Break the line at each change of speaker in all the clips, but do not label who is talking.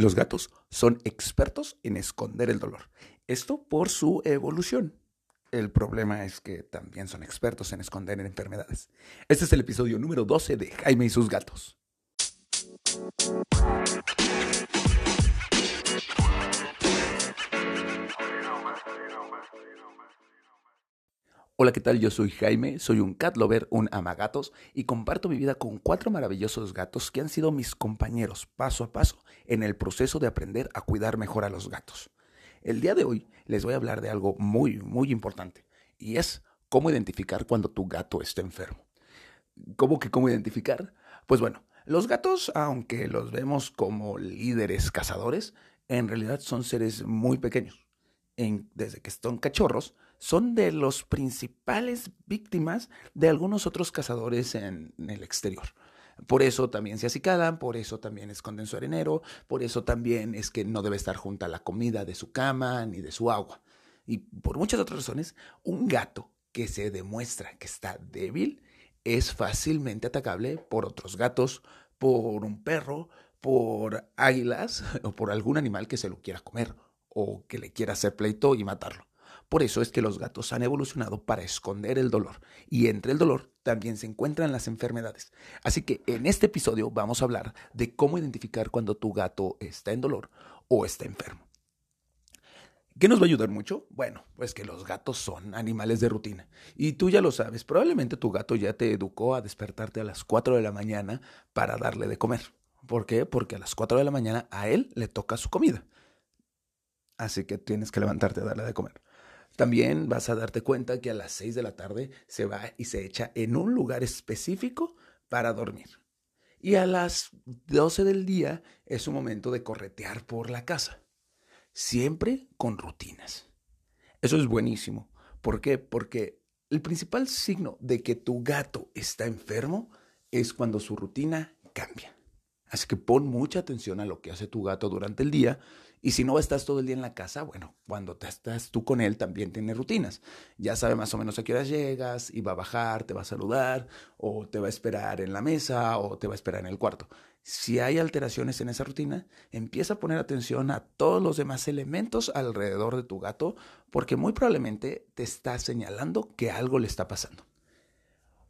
Los gatos son expertos en esconder el dolor. Esto por su evolución. El problema es que también son expertos en esconder enfermedades. Este es el episodio número 12 de Jaime y sus gatos. Hola, ¿qué tal? Yo soy Jaime, soy un cat lover, un amagatos y comparto mi vida con cuatro maravillosos gatos que han sido mis compañeros paso a paso en el proceso de aprender a cuidar mejor a los gatos. El día de hoy les voy a hablar de algo muy, muy importante y es cómo identificar cuando tu gato está enfermo. ¿Cómo que cómo identificar? Pues bueno, los gatos, aunque los vemos como líderes cazadores, en realidad son seres muy pequeños. desde que son cachorros, son de los principales víctimas de algunos otros cazadores en, el exterior. Por eso también se acicalan, por eso también esconden su arenero, por eso también es que no debe estar junto a la comida de su cama ni de su agua. Y por muchas otras razones, un gato que se demuestra que está débil es fácilmente atacable por otros gatos, por un perro, por águilas o por algún animal que se lo quiera comer o que le quiera hacer pleito y matarlo. Por eso es que los gatos han evolucionado para esconder el dolor y entre el dolor también se encuentran las enfermedades. Así que en este episodio vamos a hablar de cómo identificar cuando tu gato está en dolor o está enfermo. ¿Qué nos va a ayudar mucho? Bueno, pues que los gatos son animales de rutina. Y tú ya lo sabes, probablemente tu gato ya te educó a despertarte a las 4 de la mañana para darle de comer. ¿Por qué? Porque a las 4 de la mañana a él le toca su comida. Así que tienes que levantarte a darle de comer. También vas a darte cuenta que a las 6 de la tarde se va y se echa en un lugar específico para dormir. Y a las 12 del día es un momento de corretear por la casa. Siempre con rutinas. Eso es buenísimo. ¿Por qué? Porque el principal signo de que tu gato está enfermo es cuando su rutina cambia. Así que pon mucha atención a lo que hace tu gato durante el día y si no estás todo el día en la casa, bueno, cuando te estás tú con él también tiene rutinas. Ya sabe más o menos a qué horas llegas y va a bajar, te va a saludar o te va a esperar en la mesa o te va a esperar en el cuarto. Si hay alteraciones en esa rutina, empieza a poner atención a todos los demás elementos alrededor de tu gato porque muy probablemente te está señalando que algo le está pasando.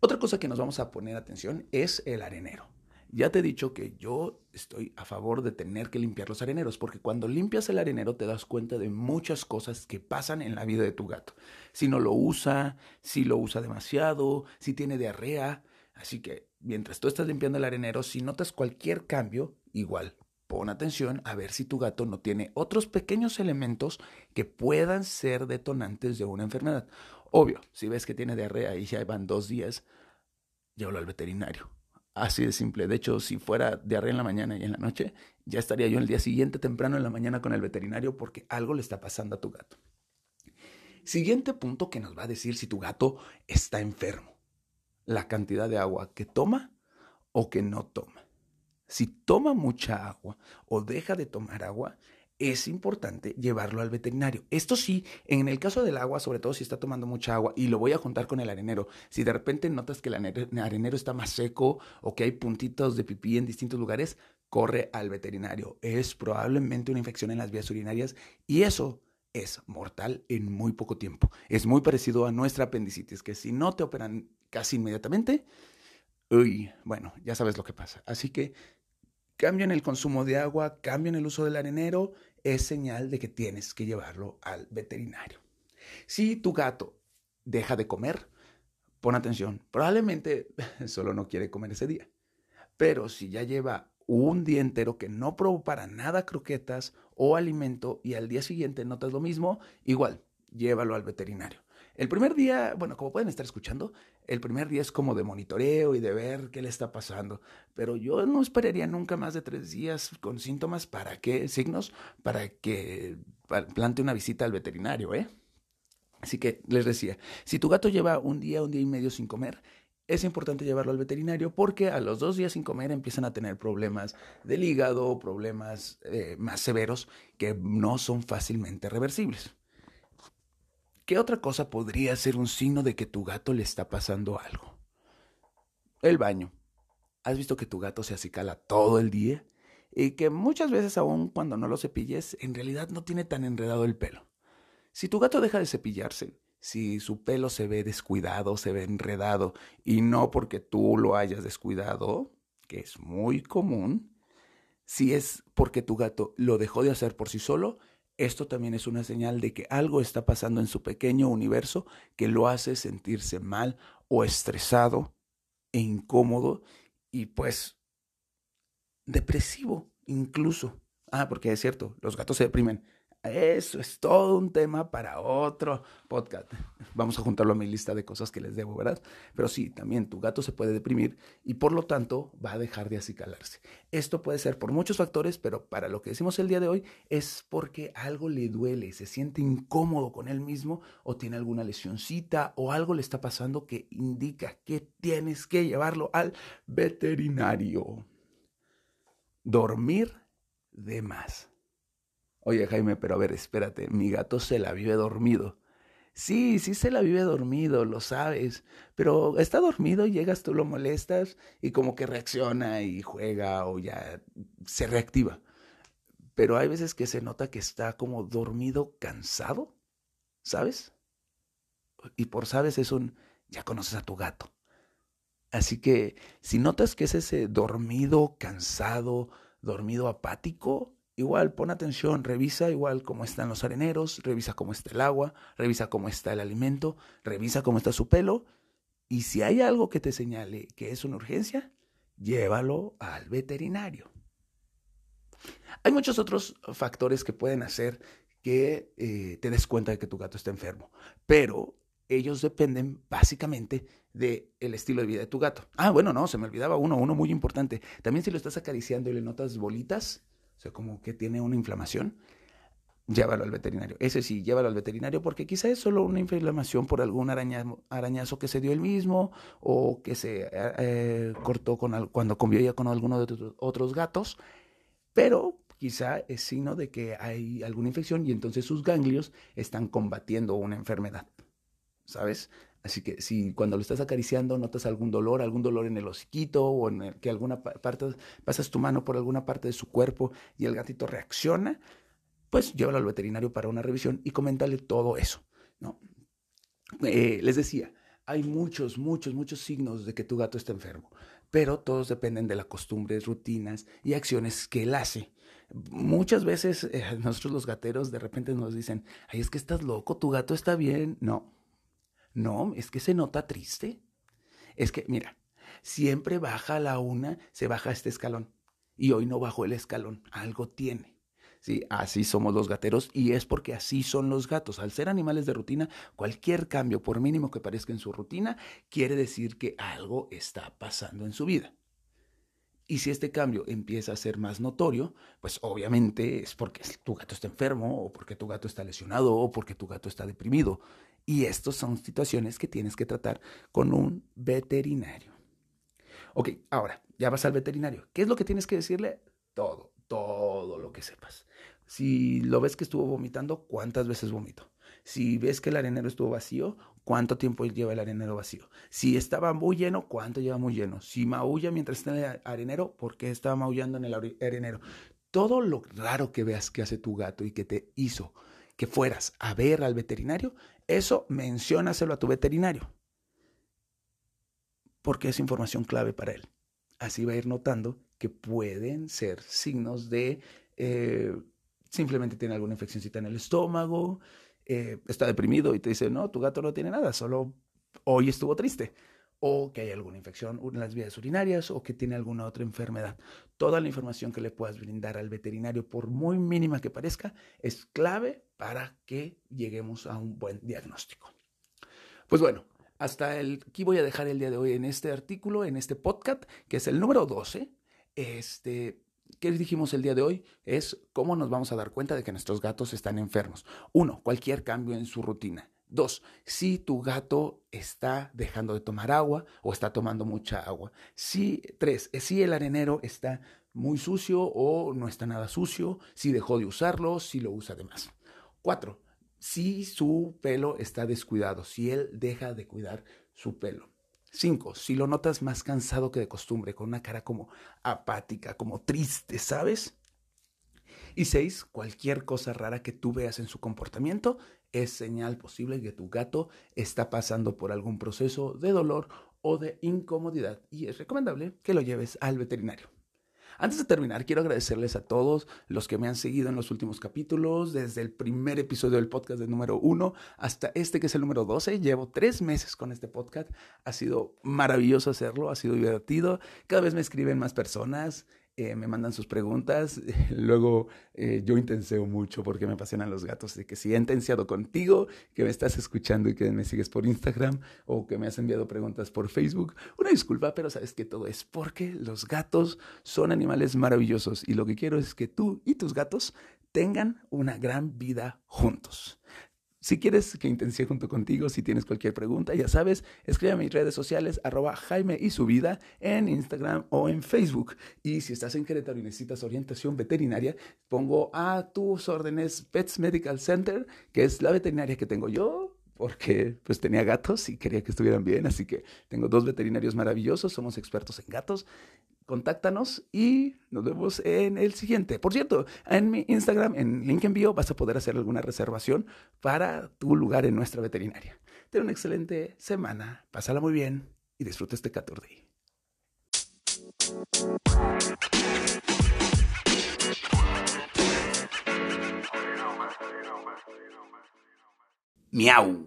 Otra cosa que nos vamos a poner atención es el arenero. Ya te he dicho que yo estoy a favor de tener que limpiar los areneros, porque cuando limpias el arenero te das cuenta de muchas cosas que pasan en la vida de tu gato. Si no lo usa, si lo usa demasiado, si tiene diarrea. Así que mientras tú estás limpiando el arenero, si notas cualquier cambio, igual, pon atención a ver si tu gato no tiene otros pequeños elementos que puedan ser detonantes de una enfermedad. Obvio, si ves que tiene diarrea y ya van dos días, llévalo al veterinario Así de simple. De hecho, si fuera diarrea en la mañana y en la noche, ya estaría yo el día siguiente temprano en la mañana con el veterinario porque algo le está pasando a tu gato. Siguiente punto que nos va a decir si tu gato está enfermo. La cantidad de agua que toma o que no toma. Si toma mucha agua o deja de tomar agua, es importante llevarlo al veterinario. Esto sí, en el caso del agua, sobre todo si está tomando mucha agua, y lo voy a juntar con el arenero, si de repente notas que el arenero está más seco o que hay puntitos de pipí en distintos lugares, corre al veterinario. Es probablemente una infección en las vías urinarias y eso es mortal en muy poco tiempo. Es muy parecido a nuestra apendicitis, que si no te operan casi inmediatamente, uy, bueno, ya sabes lo que pasa. Así que cambian el consumo de agua, cambian el uso del arenero, es señal de que tienes que llevarlo al veterinario. Si tu gato deja de comer, pon atención, probablemente solo no quiere comer ese día. Pero si ya lleva un día entero que no probó para nada croquetas o alimento y al día siguiente notas lo mismo, igual, llévalo al veterinario. El primer día, bueno, como pueden estar escuchando, el primer día es como de monitoreo y de ver qué le está pasando, pero yo no esperaría nunca más de tres días con síntomas para qué signos, para que plante una visita al veterinario, ¿eh? Así que les decía, si tu gato lleva un día, un día y medio sin comer, es importante llevarlo al veterinario porque a los dos días sin comer empiezan a tener problemas del hígado, problemas eh, más severos que no son fácilmente reversibles. ¿Qué otra cosa podría ser un signo de que tu gato le está pasando algo? El baño. ¿Has visto que tu gato se acicala todo el día? y que muchas veces aún cuando no lo cepilles, en realidad no tiene tan enredado el pelo. Si tu gato deja de cepillarse, si su pelo se ve descuidado, se ve enredado, y no porque tú lo hayas descuidado, que es muy común, si es porque tu gato lo dejó de hacer por sí solo, esto también es una señal de que algo está pasando en su pequeño universo que lo hace sentirse mal o estresado e incómodo y pues depresivo incluso. Ah, porque es cierto, los gatos se deprimen. Eso es todo un tema para otro podcast. Vamos a juntarlo a mi lista de cosas que les debo, ¿verdad? Pero sí, también tu gato se puede deprimir y por lo tanto va a dejar de acicalarse. Esto puede ser por muchos factores, pero para lo que decimos el día de hoy es porque algo le duele, se siente incómodo con él mismo o tiene alguna lesioncita o algo le está pasando que indica que tienes que llevarlo al veterinario. Dormir de más. Oye, Jaime, pero a ver, espérate, mi gato se la vive dormido. Sí, sí se la vive dormido, lo sabes, pero está dormido, llegas, tú lo molestas y como que reacciona y juega o ya se reactiva. Pero hay veces que se nota que está como dormido, cansado, ¿sabes? Y por sabes es un, ya conoces a tu gato. Así que si notas que es ese dormido, cansado, dormido apático, Igual, pon atención, revisa igual cómo están los areneros, revisa cómo está el agua, revisa cómo está el alimento, revisa cómo está su pelo. Y si hay algo que te señale que es una urgencia, llévalo al veterinario. Hay muchos otros factores que pueden hacer que eh, te des cuenta de que tu gato está enfermo, pero ellos dependen básicamente del el estilo de vida de tu gato. Ah, bueno, no, se me olvidaba uno, uno muy importante. También si lo estás acariciando y le notas bolitas, o sea, como que tiene una inflamación, llévalo al veterinario. Ese sí, llévalo al veterinario porque quizá es solo una inflamación por algún arañazo, que se dio él mismo o que se eh, eh, cortó con, cuando convivía con alguno de otros gatos, pero quizá es signo de que hay alguna infección y entonces sus ganglios están combatiendo una enfermedad, ¿sabes? Así que si cuando lo estás acariciando notas algún dolor, algún dolor en el hociquito o en que alguna parte, pasas tu mano por alguna parte de su cuerpo y el gatito reacciona, pues llévalo al veterinario para una revisión y coméntale todo eso, ¿no? Eh, les decía, hay muchos, muchos, muchos signos de que tu gato está enfermo, pero todos dependen de las costumbres, rutinas y acciones que él hace. Muchas veces eh, nosotros los gateros de repente nos dicen, ay, es que estás loco, tu gato está bien. No, no, es que se nota triste. Es que, mira, siempre baja la una, se baja este escalón. Y hoy no bajó el escalón, algo tiene. Sí, así somos los gateros y es porque así son los gatos. Al ser animales de rutina, cualquier cambio, por mínimo que parezca en su rutina, quiere decir que algo está pasando en su vida. Y si este cambio empieza a ser más notorio, pues obviamente es porque tu gato está enfermo o porque tu gato está lesionado o porque tu gato está deprimido. Y estas son situaciones que tienes que tratar con un veterinario. Ok, ahora, ya vas al veterinario. ¿Qué es lo que tienes que decirle? Todo, todo lo que sepas. Si lo ves que estuvo vomitando, ¿cuántas veces vomito? Si ves que el arenero estuvo vacío, ¿cuánto tiempo lleva el arenero vacío? Si estaba muy lleno, ¿cuánto lleva muy lleno? Si maulla mientras está en el arenero, ¿por qué estaba maullando en el arenero? Todo lo raro que veas que hace tu gato y que te hizo que fueras a ver al veterinario, eso menciónaselo a tu veterinario. Porque es información clave para él. Así va a ir notando que pueden ser signos de eh, simplemente tiene alguna infeccióncita en el estómago, eh, está deprimido y te dice, no, tu gato no tiene nada, solo hoy estuvo triste o que hay alguna infección en las vías urinarias o que tiene alguna otra enfermedad. Toda la información que le puedas brindar al veterinario, por muy mínima que parezca, es clave para que lleguemos a un buen diagnóstico. Pues bueno, hasta el, aquí voy a dejar el día de hoy en este artículo, en este podcast, que es el número 12. Este, ¿Qué dijimos el día de hoy? Es cómo nos vamos a dar cuenta de que nuestros gatos están enfermos. Uno, cualquier cambio en su rutina. Dos, si tu gato está dejando de tomar agua o está tomando mucha agua. Si, tres, si el arenero está muy sucio o no está nada sucio, si dejó de usarlo, si lo usa de más. Cuatro, si su pelo está descuidado, si él deja de cuidar su pelo. Cinco, si lo notas más cansado que de costumbre, con una cara como apática, como triste, ¿sabes? Y seis, cualquier cosa rara que tú veas en su comportamiento es señal posible que tu gato está pasando por algún proceso de dolor o de incomodidad y es recomendable que lo lleves al veterinario. Antes de terminar, quiero agradecerles a todos los que me han seguido en los últimos capítulos, desde el primer episodio del podcast del número uno hasta este que es el número 12. Llevo tres meses con este podcast. Ha sido maravilloso hacerlo, ha sido divertido. Cada vez me escriben más personas. Eh, me mandan sus preguntas. Luego eh, yo intenseo mucho porque me apasionan los gatos. De que si he intenseado contigo, que me estás escuchando y que me sigues por Instagram o que me has enviado preguntas por Facebook, una disculpa, pero sabes que todo es porque los gatos son animales maravillosos y lo que quiero es que tú y tus gatos tengan una gran vida juntos. Si quieres que intensie junto contigo, si tienes cualquier pregunta, ya sabes, escribe a mis redes sociales, arroba Jaime y su vida, en Instagram o en Facebook. Y si estás en Querétaro y necesitas orientación veterinaria, pongo a tus órdenes Pets Medical Center, que es la veterinaria que tengo yo, porque pues tenía gatos y quería que estuvieran bien, así que tengo dos veterinarios maravillosos, somos expertos en gatos contáctanos y nos vemos en el siguiente. Por cierto, en mi Instagram, en link envío, vas a poder hacer alguna reservación para tu lugar en nuestra veterinaria. Ten una excelente semana, pásala muy bien y disfruta este 14 Miau.